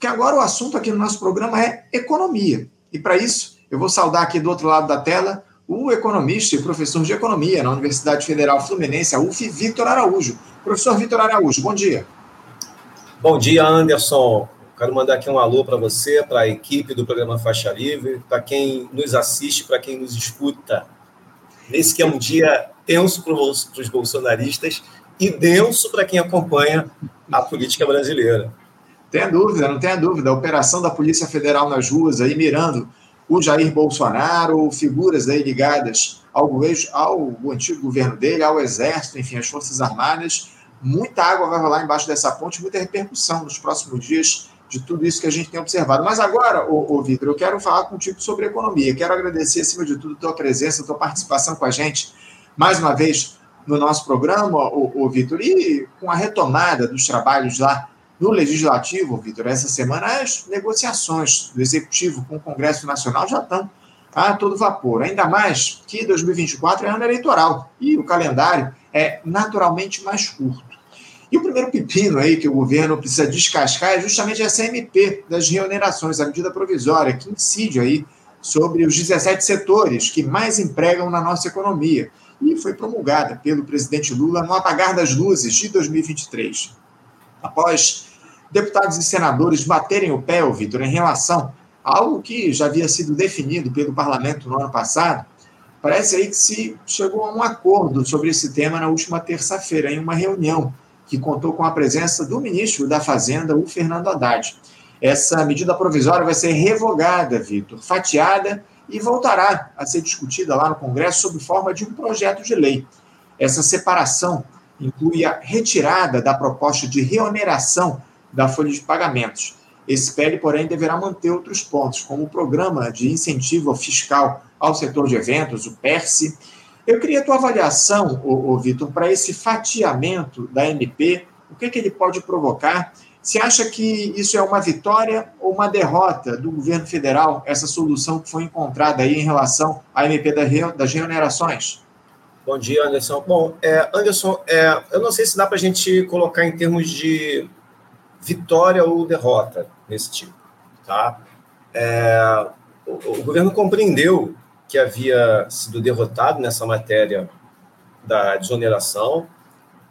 porque agora o assunto aqui no nosso programa é economia. E para isso, eu vou saudar aqui do outro lado da tela o economista e professor de economia na Universidade Federal Fluminense, a UF, Vitor Araújo. Professor Vitor Araújo, bom dia. Bom dia, Anderson. Quero mandar aqui um alô para você, para a equipe do programa Faixa Livre, para quem nos assiste, para quem nos escuta. Nesse que é um dia tenso para os bolsonaristas e denso para quem acompanha a política brasileira. Tenha dúvida, não tenha dúvida. A operação da Polícia Federal nas ruas aí mirando o Jair Bolsonaro, figuras aí ligadas ao, ao antigo governo dele, ao Exército, enfim, às Forças Armadas. Muita água vai rolar embaixo dessa ponte, muita repercussão nos próximos dias de tudo isso que a gente tem observado. Mas agora, ô, ô Vitor, eu quero falar contigo sobre economia. Quero agradecer, acima de tudo, a tua presença, a tua participação com a gente, mais uma vez, no nosso programa, ô, ô Vitor, e com a retomada dos trabalhos lá no Legislativo, Vitor, essa semana as negociações do Executivo com o Congresso Nacional já estão a todo vapor. Ainda mais que 2024 é ano eleitoral e o calendário é naturalmente mais curto. E o primeiro pepino aí que o governo precisa descascar é justamente essa MP das reonerações, a medida provisória, que incide aí sobre os 17 setores que mais empregam na nossa economia e foi promulgada pelo presidente Lula no apagar das luzes de 2023. Após deputados e senadores baterem o pé, Vitor, em relação a algo que já havia sido definido pelo parlamento no ano passado, parece aí que se chegou a um acordo sobre esse tema na última terça-feira, em uma reunião que contou com a presença do ministro da Fazenda, o Fernando Haddad. Essa medida provisória vai ser revogada, Vitor, fatiada e voltará a ser discutida lá no Congresso sob forma de um projeto de lei. Essa separação inclui a retirada da proposta de reoneração da folha de pagamentos. Esse PL, porém, deverá manter outros pontos, como o Programa de Incentivo Fiscal ao Setor de Eventos, o PERSE. Eu queria a tua avaliação, ô, ô Vitor, para esse fatiamento da MP, o que, que ele pode provocar? Você acha que isso é uma vitória ou uma derrota do governo federal, essa solução que foi encontrada aí em relação à MP das reonerações? Bom dia, Anderson. Bom, é, Anderson, é, eu não sei se dá para a gente colocar em termos de vitória ou derrota nesse tipo. Tá? É, o, o, governo compreendeu que havia sido derrotado nessa matéria da desoneração,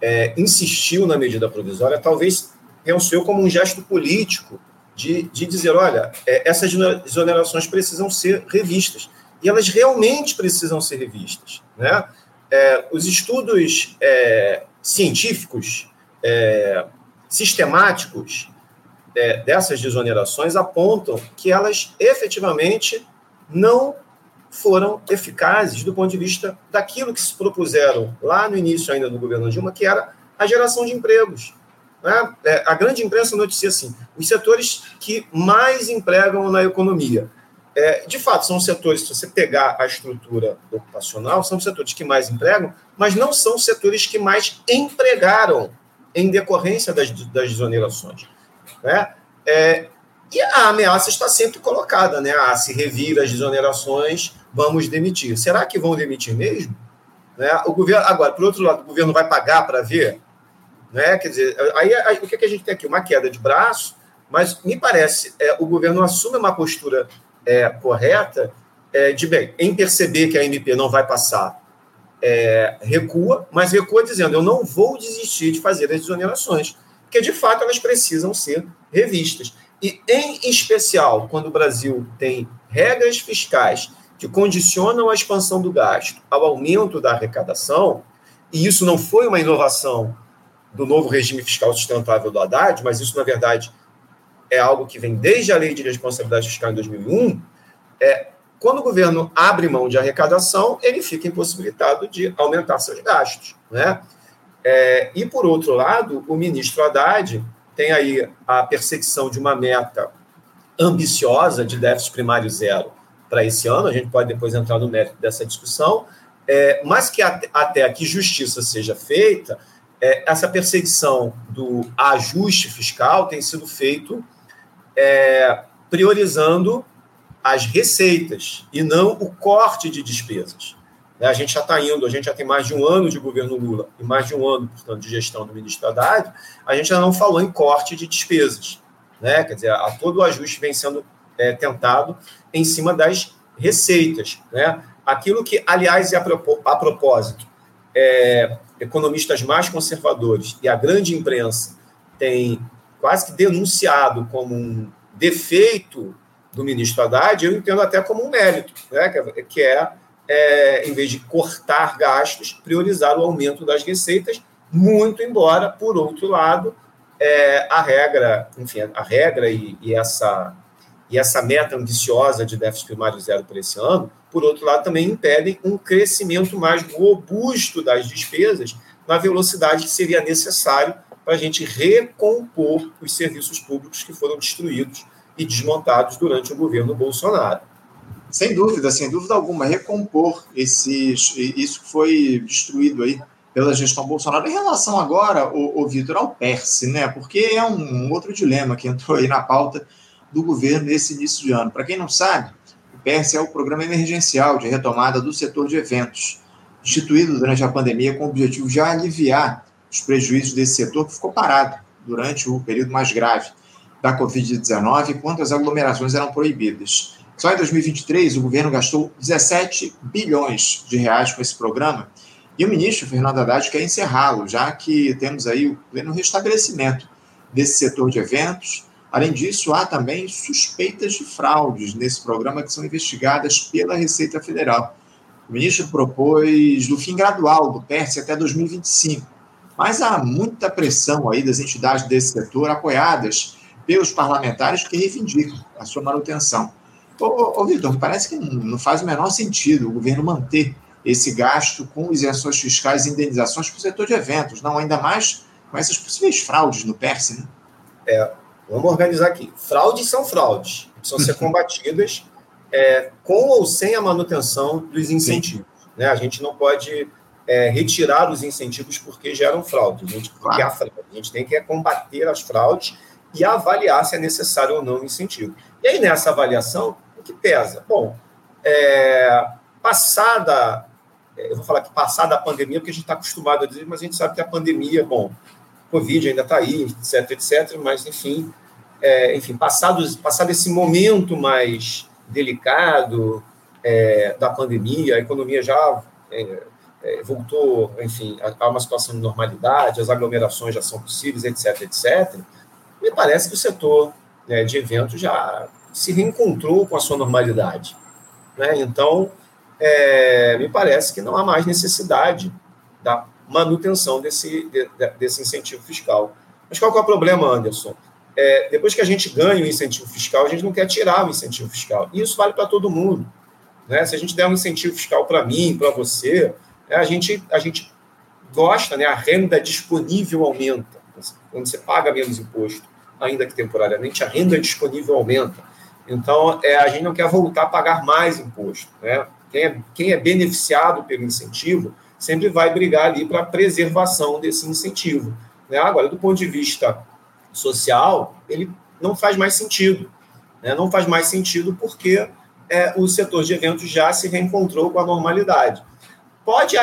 é, insistiu na medida provisória, talvez pensou como um gesto político de, de dizer: olha, é, essas desonerações precisam ser revistas. E elas realmente precisam ser revistas. Né? É, os estudos é, científicos é, sistemáticos é, dessas desonerações apontam que elas efetivamente não foram eficazes do ponto de vista daquilo que se propuseram lá no início ainda do governo Dilma, que era a geração de empregos. Né? É, a grande imprensa noticia assim, os setores que mais empregam na economia. É, de fato, são setores, se você pegar a estrutura ocupacional, são setores que mais empregam, mas não são setores que mais empregaram em decorrência das, das desonerações. Né? É, e a ameaça está sempre colocada, né? Ah, se revira as desonerações, vamos demitir. Será que vão demitir mesmo? Né? O governo, agora, por outro lado, o governo vai pagar para ver? Né? Quer dizer, aí, aí o que, que a gente tem aqui? Uma queda de braço, mas me parece é, o governo assume uma postura é, correta é, de bem, em perceber que a MP não vai passar é, recua, mas recua dizendo: eu não vou desistir de fazer as exonerações, porque de fato elas precisam ser revistas. E, em especial, quando o Brasil tem regras fiscais que condicionam a expansão do gasto ao aumento da arrecadação, e isso não foi uma inovação do novo regime fiscal sustentável do Haddad, mas isso, na verdade, é algo que vem desde a Lei de Responsabilidade Fiscal em 2001, é, quando o governo abre mão de arrecadação, ele fica impossibilitado de aumentar seus gastos. Né? É, e, por outro lado, o ministro Haddad tem aí a perseguição de uma meta ambiciosa de déficit primário zero para esse ano, a gente pode depois entrar no mérito dessa discussão, é, mas que até, até que justiça seja feita, é, essa perseguição do ajuste fiscal tem sido feito é, priorizando as receitas e não o corte de despesas. Né, a gente já está indo, a gente já tem mais de um ano de governo Lula e mais de um ano, portanto, de gestão do ministro Haddad, a gente já não falou em corte de despesas. né? Quer dizer, a todo o ajuste vem sendo é, tentado em cima das receitas, né? Aquilo que, aliás, é a, a propósito, é, economistas mais conservadores e a grande imprensa têm quase que denunciado como um defeito do ministro Haddad, eu entendo até como um mérito, né? que é, é, em vez de cortar gastos, priorizar o aumento das receitas, muito embora, por outro lado, é, a regra, enfim, a regra e, e, essa, e essa meta ambiciosa de déficit primário zero para esse ano, por outro lado, também impedem um crescimento mais robusto das despesas na velocidade que seria necessário para a gente recompor os serviços públicos que foram destruídos e desmontados durante o governo Bolsonaro. Sem dúvida, sem dúvida alguma, recompor esses, isso que foi destruído aí pela gestão Bolsonaro. Em relação agora, o, o Vitor, ao PERSE, né? Porque é um outro dilema que entrou aí na pauta do governo nesse início de ano. Para quem não sabe, o PERSE é o Programa Emergencial de Retomada do Setor de Eventos, instituído durante a pandemia com o objetivo de aliviar os prejuízos desse setor que ficou parado durante o período mais grave da Covid-19, enquanto as aglomerações eram proibidas. Só em 2023, o governo gastou 17 bilhões de reais com esse programa e o ministro Fernando Haddad quer encerrá-lo, já que temos aí o pleno restabelecimento desse setor de eventos. Além disso, há também suspeitas de fraudes nesse programa que são investigadas pela Receita Federal. O ministro propôs o fim gradual do PERS até 2025, mas há muita pressão aí das entidades desse setor apoiadas pelos parlamentares que reivindicam a sua manutenção. Ô, ô Vitor, parece que não faz o menor sentido o governo manter esse gasto com isenções fiscais e indenizações para o setor de eventos, não ainda mais com essas possíveis fraudes no PERSE, né? É, vamos organizar aqui. Fraudes são fraudes, precisam ser combatidas é, com ou sem a manutenção dos incentivos. Né? A gente não pode é, retirar os incentivos porque geram fraude, a gente, claro. fraude. A gente tem que combater as fraudes e avaliar se é necessário ou não o incentivo. E aí, nessa avaliação, o que pesa? Bom, é, passada, é, eu vou falar que passada a pandemia, porque a gente está acostumado a dizer, mas a gente sabe que a pandemia, bom, Covid ainda está aí, etc, etc, mas, enfim, é, enfim passado, passado esse momento mais delicado é, da pandemia, a economia já é, é, voltou, enfim, a, a uma situação de normalidade, as aglomerações já são possíveis, etc, etc, me parece que o setor né, de eventos já se reencontrou com a sua normalidade. Né? Então, é, me parece que não há mais necessidade da manutenção desse, de, desse incentivo fiscal. Mas qual é o problema, Anderson? É, depois que a gente ganha o incentivo fiscal, a gente não quer tirar o incentivo fiscal. E isso vale para todo mundo. Né? Se a gente der um incentivo fiscal para mim, para você, é, a, gente, a gente gosta, né? a renda disponível aumenta. Quando você paga menos imposto, ainda que temporariamente, a renda disponível aumenta. Então, é, a gente não quer voltar a pagar mais imposto. Né? Quem, é, quem é beneficiado pelo incentivo sempre vai brigar ali para a preservação desse incentivo. Né? Agora, do ponto de vista social, ele não faz mais sentido. Né? Não faz mais sentido porque é, o setor de eventos já se reencontrou com a normalidade. Pode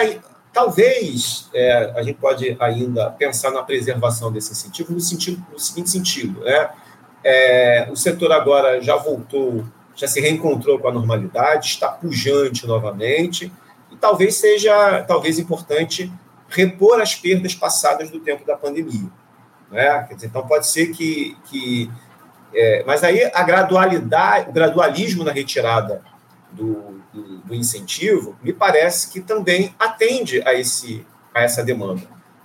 Talvez é, a gente pode ainda pensar na preservação desse incentivo no, sentido, no seguinte sentido, né? É, o setor agora já voltou, já se reencontrou com a normalidade, está pujante novamente, e talvez seja, talvez importante repor as perdas passadas do tempo da pandemia. Né? Dizer, então pode ser que, que é, mas aí a gradualidade, o gradualismo na retirada do, do, do, incentivo, me parece que também atende a, esse, a essa demanda.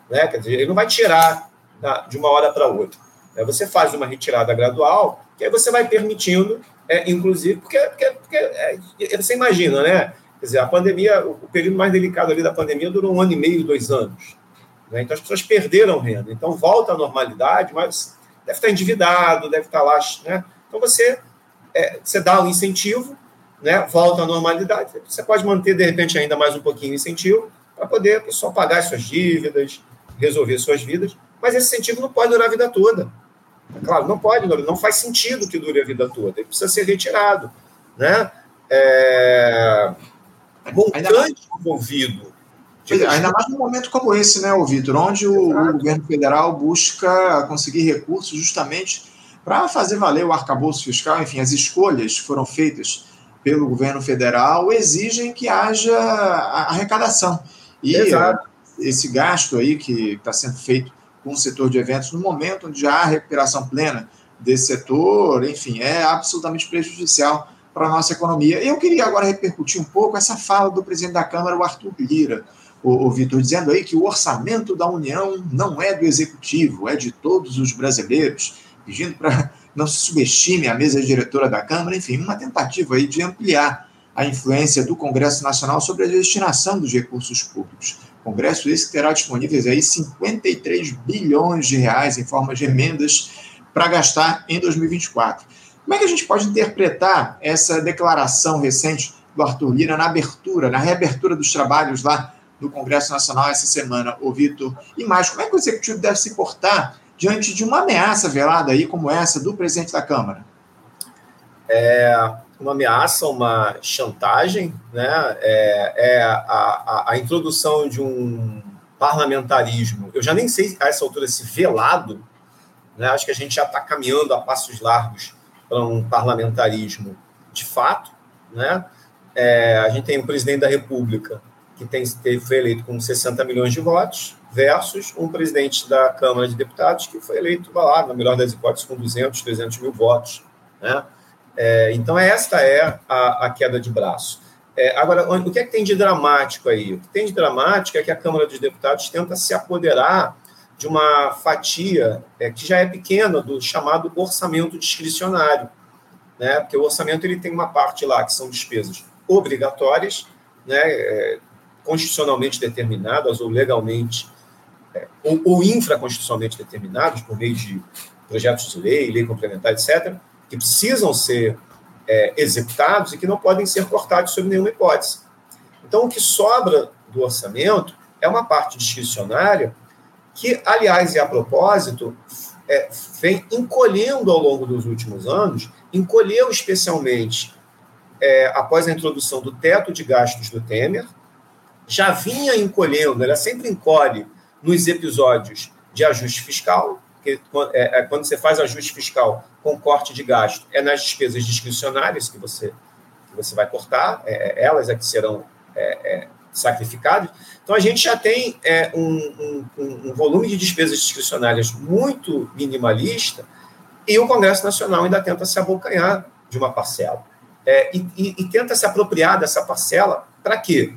Né? Quer dizer, ele não vai tirar da, de uma hora para outra. Né? Você faz uma retirada gradual, que aí você vai permitindo, é, inclusive, porque, porque, porque é, você imagina, né? Quer dizer, a pandemia, o período mais delicado ali da pandemia durou um ano e meio, dois anos. Né? Então as pessoas perderam renda. Então volta à normalidade, mas deve estar endividado, deve estar lá. Né? Então você, é, você dá um incentivo, né, volta à normalidade, você pode manter, de repente, ainda mais um pouquinho o incentivo para poder a pessoa pagar as suas dívidas, resolver suas vidas, mas esse incentivo não pode durar a vida toda. Claro, não pode, não faz sentido que dure a vida toda, ele precisa ser retirado. Né? É... Montante envolvido. É, ainda mais num momento como esse, né, Vitor, onde o, o governo federal busca conseguir recursos justamente para fazer valer o arcabouço fiscal, enfim, as escolhas que foram feitas pelo governo federal exigem que haja arrecadação. E Exato. esse gasto aí que está sendo feito com o setor de eventos, no momento onde já há recuperação plena desse setor, enfim, é absolutamente prejudicial para a nossa economia. Eu queria agora repercutir um pouco essa fala do presidente da Câmara, o Arthur Lira, o, o Vitor, dizendo aí que o orçamento da União não é do executivo, é de todos os brasileiros, pedindo para não se subestime a mesa diretora da Câmara, enfim, uma tentativa aí de ampliar a influência do Congresso Nacional sobre a destinação dos recursos públicos. Congresso esse que terá disponíveis aí 53 bilhões de reais em forma de emendas para gastar em 2024. Como é que a gente pode interpretar essa declaração recente do Arthur Lira na abertura, na reabertura dos trabalhos lá no Congresso Nacional essa semana, o Vitor? E mais, como é que o Executivo deve se portar diante de uma ameaça velada aí como essa do presidente da Câmara? É uma ameaça, uma chantagem, né? É, é a, a, a introdução de um parlamentarismo. Eu já nem sei a essa altura se velado, né? Acho que a gente já está caminhando a passos largos para um parlamentarismo de fato, né? É, a gente tem o presidente da República que tem, foi eleito com 60 milhões de votos, versus um presidente da Câmara de Deputados que foi eleito, lá, na melhor das hipóteses, com 200, 300 mil votos. Né? É, então, esta é a, a queda de braço. É, agora, o que é que tem de dramático aí? O que tem de dramático é que a Câmara dos Deputados tenta se apoderar de uma fatia é, que já é pequena do chamado orçamento discricionário, né? Porque o orçamento ele tem uma parte lá que são despesas obrigatórias, né? É, constitucionalmente determinadas ou legalmente é, ou, ou infraconstitucionalmente determinadas por meio de projetos de lei, lei complementar, etc., que precisam ser é, executados e que não podem ser cortados sob nenhuma hipótese. Então, o que sobra do orçamento é uma parte discricionária que, aliás, e a propósito, é, vem encolhendo ao longo dos últimos anos, encolheu especialmente é, após a introdução do teto de gastos do Temer, já vinha encolhendo, ela sempre encolhe nos episódios de ajuste fiscal, que é, é, quando você faz ajuste fiscal com corte de gasto, é nas despesas discricionárias que você, que você vai cortar, é, é elas é que serão é, sacrificados. Então, a gente já tem é, um, um, um, volume de despesas discricionárias muito minimalista e o Congresso Nacional ainda tenta se abocanhar de uma parcela. É, e, e, e, tenta se apropriar dessa parcela para quê?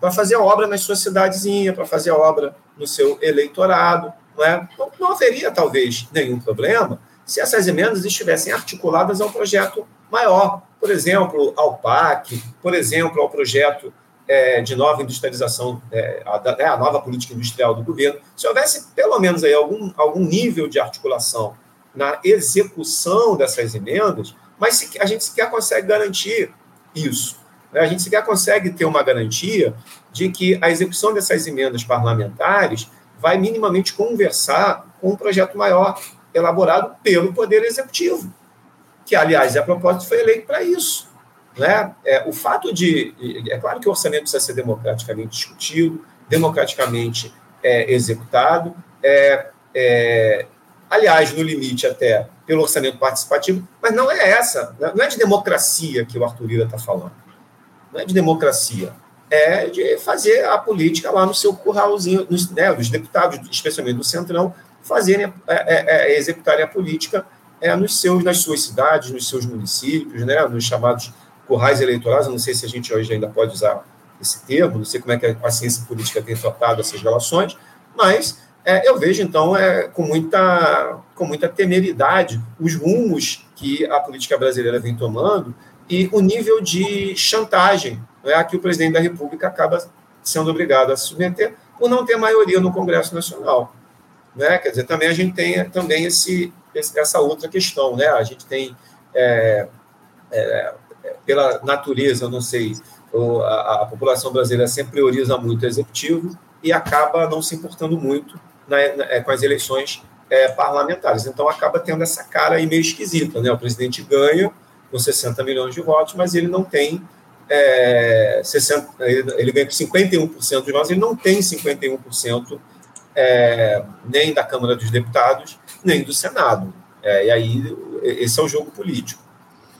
Para fazer a obra nas suas cidadezinhas, para fazer a obra no seu eleitorado. Não, é? não, não haveria, talvez, nenhum problema se essas emendas estivessem articuladas a um projeto maior. Por exemplo, ao PAC, por exemplo, ao projeto é, de nova industrialização, é, a, né, a, nova política industrial do governo, se houvesse pelo menos aí algum, algum nível de articulação na execução dessas emendas, mas se, a gente sequer consegue garantir isso. Né? A gente sequer consegue ter uma garantia de que a execução dessas emendas parlamentares vai minimamente conversar com um projeto maior elaborado pelo Poder Executivo, que, aliás, a propósito, foi eleito para isso. Né? É, o fato de. É claro que o orçamento precisa ser democraticamente discutido, democraticamente é, executado, é, é, aliás, no limite até pelo orçamento participativo, mas não é essa, não é de democracia que o Arthur Lira está falando. Não é de democracia. É de fazer a política lá no seu curralzinho, nos, né, os deputados, especialmente do Centrão, fazerem, é, é, é executarem a política é, nos seus, nas suas cidades, nos seus municípios, né, nos chamados currais eleitorais, eu não sei se a gente hoje ainda pode usar esse termo, não sei como é que a ciência política tem tratado essas relações, mas é, eu vejo, então, é, com, muita, com muita temeridade os rumos que a política brasileira vem tomando e o nível de chantagem é, a que o presidente da República acaba sendo obrigado a se submeter por não ter maioria no Congresso Nacional. Né? Quer dizer, também a gente tem também esse, essa outra questão. Né? A gente tem é, é, pela natureza, não sei, a, a, população brasileira sempre prioriza muito o executivo e acaba não se importando muito na, na, com as eleições é, parlamentares. Então, acaba tendo essa cara aí meio esquisita. Né? O presidente ganha com 60 milhões de votos, mas ele não tem. É, 60, ele, ganha com 51% de votos, ele não tem 51% é, nem da Câmara dos Deputados, nem do Senado. É, e aí, esse é o jogo político.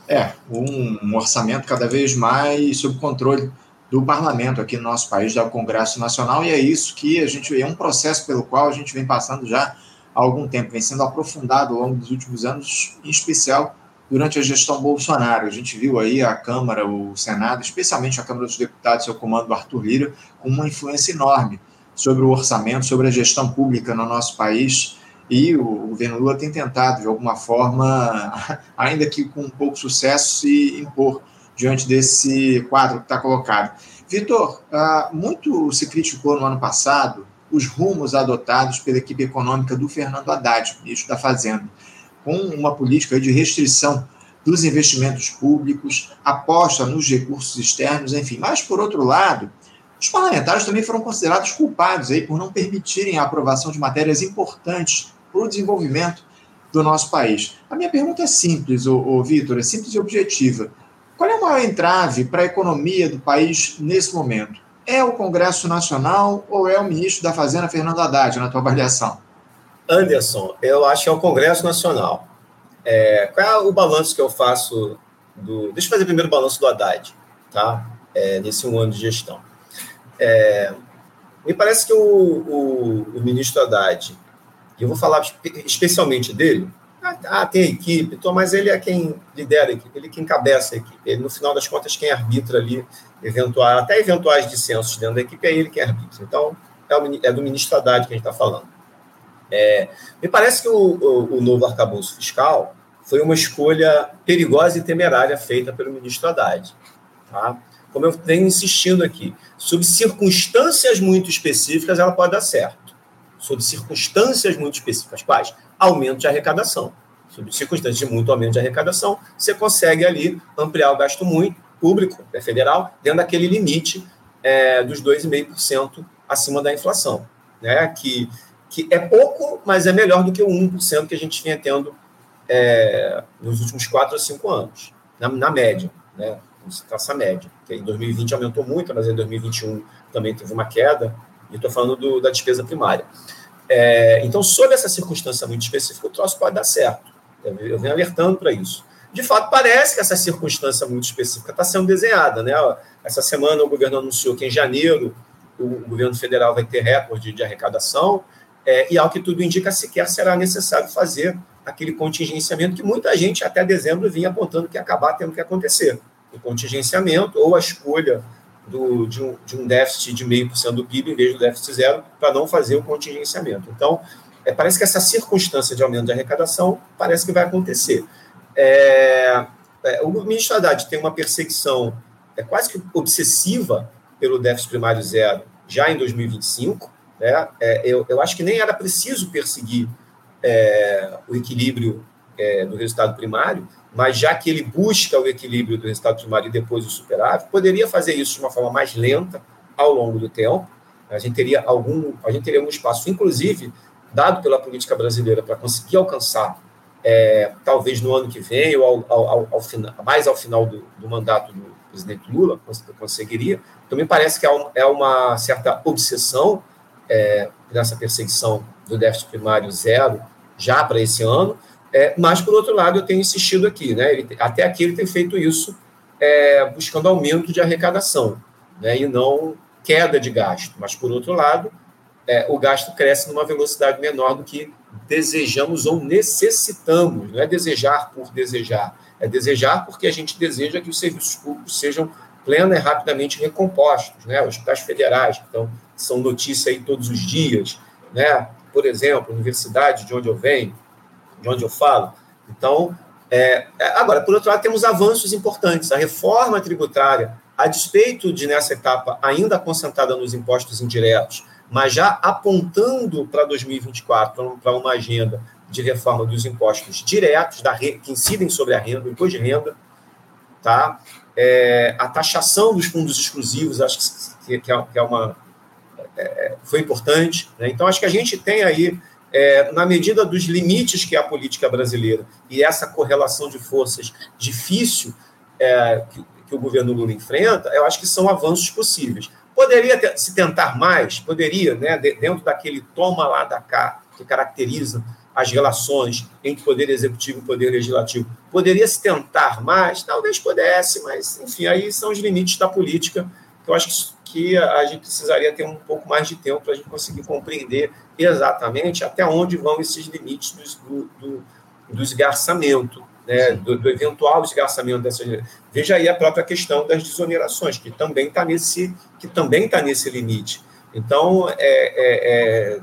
É, um, um orçamento cada vez mais sob controle do parlamento aqui no nosso país, do Congresso Nacional, e é isso que a gente é um processo pelo qual a gente vem passando já há algum tempo, vem sendo aprofundado ao longo dos últimos anos, em especial durante a gestão Bolsonaro. A gente viu aí a Câmara, o Senado, especialmente a Câmara dos Deputados, seu comando do Arthur Lira, com uma influência enorme sobre o orçamento, sobre a gestão pública no nosso país. E o governo Lula tem tentado, de alguma forma, ainda que com pouco sucesso, se impor diante desse quadro que está colocado. Vitor, ah, muito se criticou no ano passado os rumos adotados pela equipe econômica do Fernando Haddad, ministro da Fazenda, com uma política de restrição dos investimentos públicos, aposta nos recursos externos, enfim. Mas, por outro lado, os parlamentares também foram considerados culpados aí por não permitirem a aprovação de matérias importantes para o desenvolvimento do nosso país. A minha pergunta é simples, Vitor, é simples e objetiva. Qual é o maior entrave para a economia do país nesse momento? É o Congresso Nacional ou é o ministro da Fazenda, Fernando Haddad, na tua avaliação? Anderson, eu acho que é o Congresso Nacional. É, qual é o balanço que eu faço do. Deixa eu fazer primeiro o balanço do Haddad, tá? É, nesse um ano de gestão. É, me parece que o, o, o ministro Haddad, e eu vou falar especialmente dele, ah, ah, tem equipe, então, mas ele é quem lidera a equipe, ele é quem encabeça a equipe. Ele, no final das contas, quem arbitra ali, eventual, até eventuais dissensos dentro da equipe, é ele quem arbitra. Então, é, o, é do ministro Haddad que a gente está falando. É, me parece que o, o, o, novo arcabouço fiscal foi uma escolha perigosa e temerária feita pelo ministro Haddad. Tá? Como eu venho insistindo aqui, sob circunstâncias muito específicas, ela pode dar certo. Sob circunstâncias muito específicas. Quais? Aumento de arrecadação. Sob circunstâncias de muito aumento de arrecadação, você consegue ali ampliar o gasto muito público, é federal, dentro daquele limite é, dos 2,5% acima da inflação. Né? Que que é pouco, mas é melhor do que o 1% que a gente vinha tendo é, nos últimos 4 ou 5 anos, na, na média, né? essa média. Que em 2020 aumentou muito, mas em 2021 também teve uma queda, e estou falando do, da despesa primária. É, então, sob essa circunstância muito específica, o troço pode dar certo. Eu, venho alertando para isso. De fato, parece que essa circunstância muito específica está sendo desenhada. Né? Essa semana o governo anunciou que em janeiro o governo federal vai ter recorde de arrecadação, é, e ao que tudo indica, sequer será necessário fazer aquele contingenciamento que muita gente até dezembro vinha apontando que ia acabar tendo que acontecer. O contingenciamento ou a escolha do, de, um, de um déficit de 0,5% do PIB em vez do déficit zero para não fazer o contingenciamento. Então, é, parece que essa circunstância de aumento de arrecadação parece que vai acontecer. É, é, o ministro Haddad tem uma perseguição é, quase que obsessiva pelo déficit primário zero já em 2025, né? É, eu, eu acho que nem era preciso perseguir é, o equilíbrio é, do resultado primário, mas já que ele busca o equilíbrio do resultado primário e depois o superávit, poderia fazer isso de uma forma mais lenta ao longo do tempo. A gente teria algum, a gente teria um espaço, inclusive, dado pela política brasileira para conseguir alcançar, é, talvez no ano que vem ou ao, ao, ao, final, mais ao final do, do, mandato do presidente Lula, conseguiria. Então, me parece que é uma certa obsessão é, nessa perseguição do déficit primário zero já para esse ano, é, mas, por outro lado, eu tenho insistido aqui, né, ele, até aqui ele tem feito isso é, buscando aumento de arrecadação, né, e não queda de gasto, mas, por outro lado, é, o gasto cresce numa velocidade menor do que desejamos ou necessitamos, não é desejar por desejar, é desejar porque a gente deseja que os serviços públicos sejam plena e rapidamente recompostos, né? Hospitais federais, então são notícia aí todos os dias, né? Por exemplo, universidade de onde eu venho, de onde eu falo. Então, é, é, agora, por outro lado, temos avanços importantes. A reforma tributária, a despeito de nessa etapa ainda concentrada nos impostos indiretos, mas já apontando para 2024 para uma agenda de reforma dos impostos diretos da que incidem sobre a renda, o imposto de renda, tá? É, a taxação dos fundos exclusivos, acho que, que, é, que é uma é, foi importante. Né? Então, acho que a gente tem aí, é, na medida dos limites que é a política brasileira e essa correlação de forças difícil é, que, que, o governo Lula enfrenta, eu acho que são avanços possíveis. Poderia ter, se tentar mais? Poderia, né, dentro daquele toma lá da cá que caracteriza as relações entre poder executivo e poder legislativo. Poderia se tentar mais? Talvez pudesse, mas, enfim, aí são os limites da política, eu acho que a gente precisaria ter um pouco mais de tempo para a gente conseguir compreender exatamente até onde vão esses limites do, do, do esgarçamento, né, do, do, eventual esgarçamento dessas. Veja aí a própria questão das desonerações, que também está nesse, que também tá nesse limite. Então, é, é, é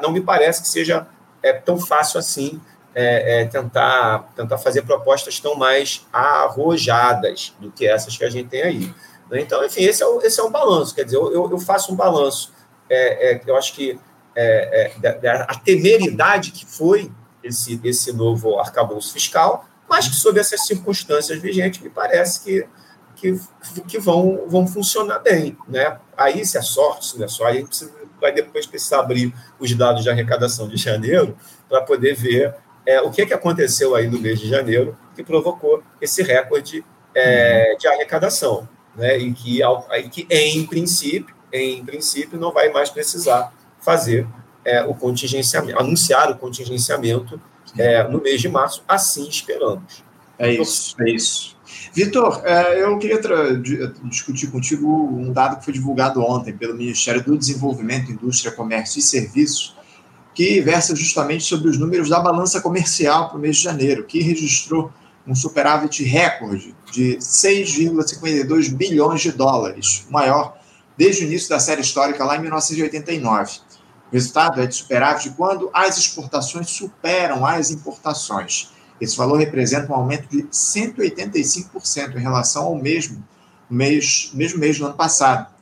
não, me, parece que seja é, tão fácil assim é, é, tentar, tentar fazer propostas tão mais arrojadas do que essas que a gente tem aí. Né? Então, enfim, esse é, o, esse é um balanço. Quer dizer, eu, eu faço um balanço. É, é, eu acho que é, é, a temeridade que foi esse, esse novo arcabouço fiscal, mas que, sob essas circunstâncias vigentes, me parece que, que, que vão, vão funcionar bem. Né? Aí, se é sorte, se não é só, aí precisa, vai depois precisar abrir os dados de arrecadação de janeiro para poder ver é, o que, é que aconteceu aí no mês de janeiro que provocou esse recorde é, de arrecadação, né? E que, aí que, em princípio, em princípio, não vai mais precisar fazer é, o contingenciamento, anunciar o contingenciamento é, no mês de março, assim esperamos. É isso, é isso. Vitor, é, eu queria discutir contigo um dado que foi divulgado ontem pelo Ministério do Desenvolvimento, Indústria, Comércio e Serviços, que versa justamente sobre os números da balança comercial para o mês de janeiro, que registrou um superávit recorde de 6,52 bilhões de dólares, maior desde o início da série histórica lá em 1989. O resultado é de superávit quando as exportações superam as importações. Esse valor representa um aumento de 185% em relação ao mesmo mês, mesmo mês do ano passado,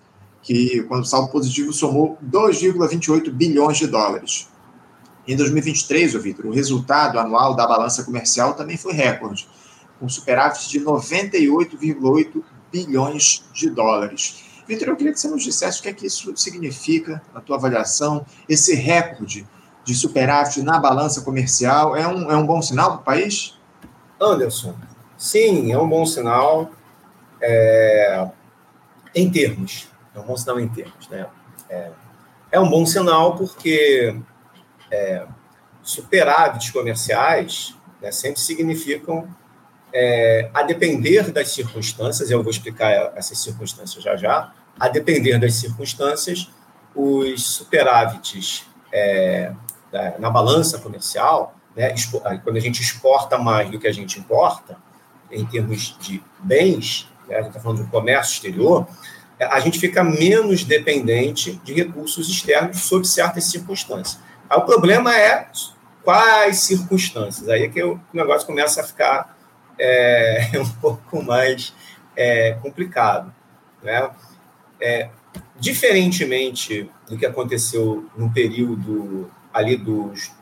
que quando o saldo positivo somou 2,28 bilhões de dólares. Em 2023, Vitor, o resultado anual da balança comercial também foi recorde, com superávit de 98,8 bilhões de dólares. Vitor, eu queria que você nos dissesse o que é que isso significa, na tua avaliação, esse recorde de superávit na balança comercial. É um, é um bom sinal para o país? Anderson, sim, é um bom sinal é, em termos. É um bom sinal em termos. Né? É, é um bom sinal porque é, superávites comerciais né, sempre significam é, a depender das circunstâncias, eu vou explicar essas circunstâncias já já, a depender das circunstâncias, os superávites é, na balança comercial, né, quando a gente exporta mais do que a gente importa, em termos de bens, né, a gente está falando do comércio exterior, a gente fica menos dependente de recursos externos sob certas circunstâncias. Aí, o problema é quais circunstâncias. Aí é que o negócio começa a ficar é, um pouco mais é, complicado. Né? É, diferentemente do que aconteceu no período ali dos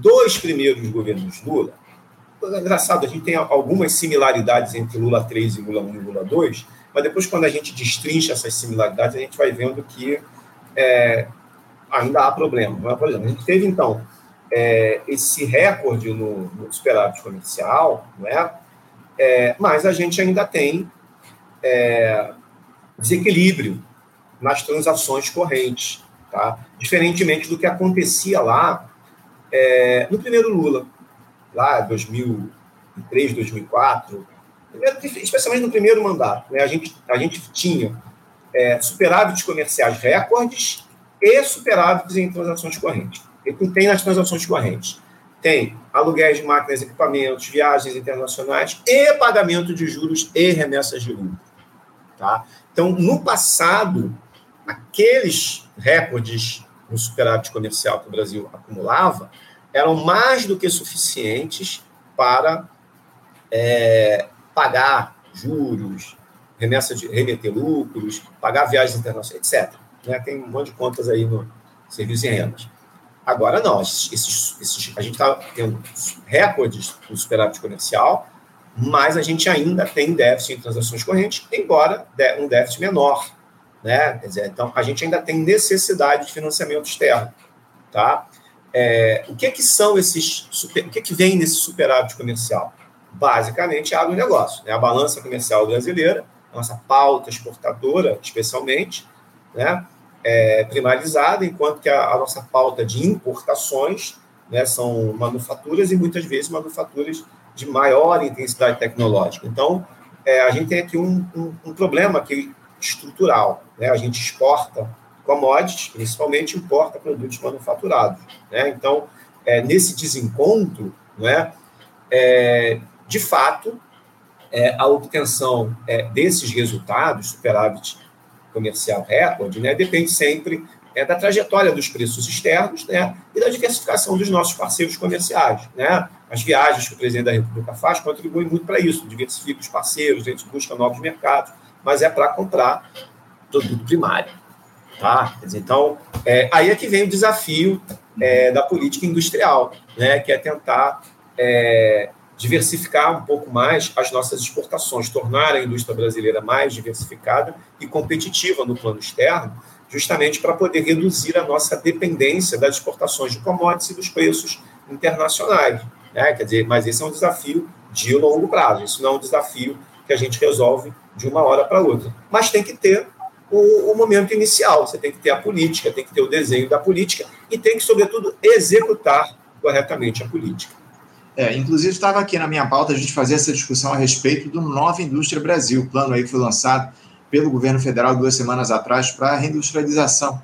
dois primeiros governos Lula, é engraçado, a gente tem algumas similaridades entre Lula 3 e Lula 1 e Lula 2, mas depois, quando a gente destrincha essas similaridades, a gente vai vendo que é, ainda há problema. Não há problema. A gente teve, então, é, esse recorde no, no superávit comercial, não é? É, mas a gente ainda tem é, desequilíbrio nas transações correntes, tá? diferentemente do que acontecia lá é, no primeiro Lula, lá 2003, 2004, especialmente no primeiro mandato. Né? A, gente, a gente tinha é, superávites comerciais recordes e superávites em transações correntes. E tem nas transações correntes tem aluguéis de máquinas equipamentos, viagens internacionais e pagamento de juros e remessas de lucro. Tá? Então, no passado, aqueles recordes no superávit comercial que o Brasil acumulava eram mais do que suficientes para é, pagar juros, remessa de remeter lucros, pagar viagens internacionais, etc. Né? Tem um monte de contas aí no serviço e rendas. Agora não, esses, esses, a gente está tendo recordes no superávit comercial, mas a gente ainda tem déficit em transações correntes, embora um déficit menor. Né? Dizer, então, a gente ainda tem necessidade de financiamento externo. Tá? É, o que, que são esses. Super, o que, que vem nesse superávit comercial? Basicamente, agronegócio. Né? A balança comercial brasileira, nossa pauta exportadora, especialmente, né? é, primarizada, enquanto que a, a, nossa pauta de importações né, são manufaturas e muitas vezes manufaturas de maior intensidade tecnológica. Então, é, a gente tem aqui um, um, um problema aqui estrutural. Né? A gente exporta commodities, principalmente importa produtos manufaturados. Né? Então, é, nesse desencontro, né, é, de fato, é, a obtenção é, desses resultados, superávit comercial recorde, né, depende sempre é, da trajetória dos preços externos né, e da diversificação dos nossos parceiros comerciais. Né? As viagens que o presidente da República faz contribuem muito para isso, diversifica os parceiros, a gente busca novos mercados, mas é para comprar produto primário. Tá? Então, é, aí é que vem o desafio é, da política industrial, né, que é tentar é, diversificar um pouco mais as nossas exportações, tornar a indústria brasileira mais diversificada e competitiva no plano externo, justamente para poder reduzir a nossa dependência das exportações de commodities e dos preços internacionais. Né? Quer dizer, mas esse é um desafio de longo prazo, isso não é um desafio que a gente resolve de uma hora para outra. Mas tem que ter o, o, momento inicial, você tem que ter a política, tem que ter o desenho da política e tem que, sobretudo, executar corretamente a política. É, inclusive, estava aqui na minha pauta a gente fazer essa discussão a respeito do Nova Indústria Brasil, o plano aí que foi lançado pelo governo federal duas semanas atrás para a reindustrialização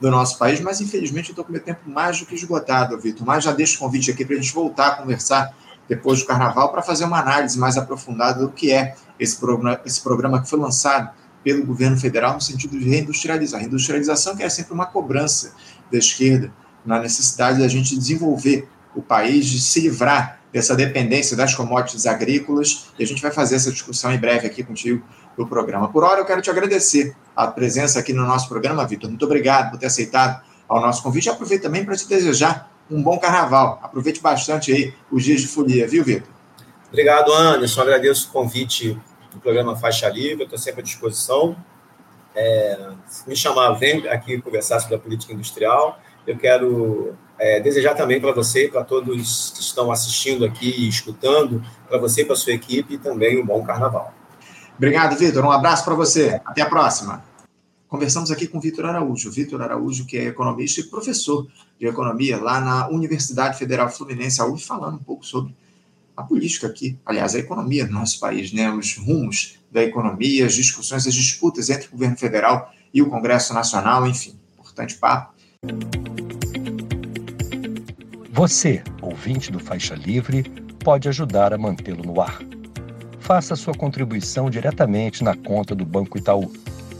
do nosso país, mas infelizmente eu estou com meu tempo mais do que esgotado, Vitor. Mas já deixo o convite aqui para a gente voltar a conversar depois do carnaval para fazer uma análise mais aprofundada do que é esse programa, esse programa que foi lançado pelo governo federal no sentido de reindustrializar. Reindustrialização que é sempre uma cobrança da esquerda na necessidade da gente desenvolver o país, de se livrar dessa dependência das commodities agrícolas, e a gente vai fazer essa discussão em breve aqui contigo no programa. Por hora, eu quero te agradecer a presença aqui no nosso programa, Vitor. Muito obrigado por ter aceitado ao nosso convite. Aproveito também para te desejar um bom carnaval. Aproveite bastante aí os dias de folia, viu, Vitor? Obrigado, Anderson. Agradeço o convite do programa Faixa Livre. Estou sempre à disposição. É, se me chamar, vem aqui conversar sobre a política industrial. Eu quero é, desejar também para você, para todos que estão assistindo aqui e escutando, para você e para sua equipe também um bom carnaval. Obrigado, Vitor. Um abraço para você. Até a próxima. Conversamos aqui com Vitor Araújo. Vitor Araújo, que é economista e professor de economia lá na Universidade Federal Fluminense, a UF, falando um pouco sobre a política aqui, aliás, a economia do nosso país, né? os rumos da economia, as discussões, as disputas entre o governo federal e o Congresso Nacional, enfim, importante papo. Você, ouvinte do Faixa Livre, pode ajudar a mantê-lo no ar. Faça sua contribuição diretamente na conta do Banco Itaú,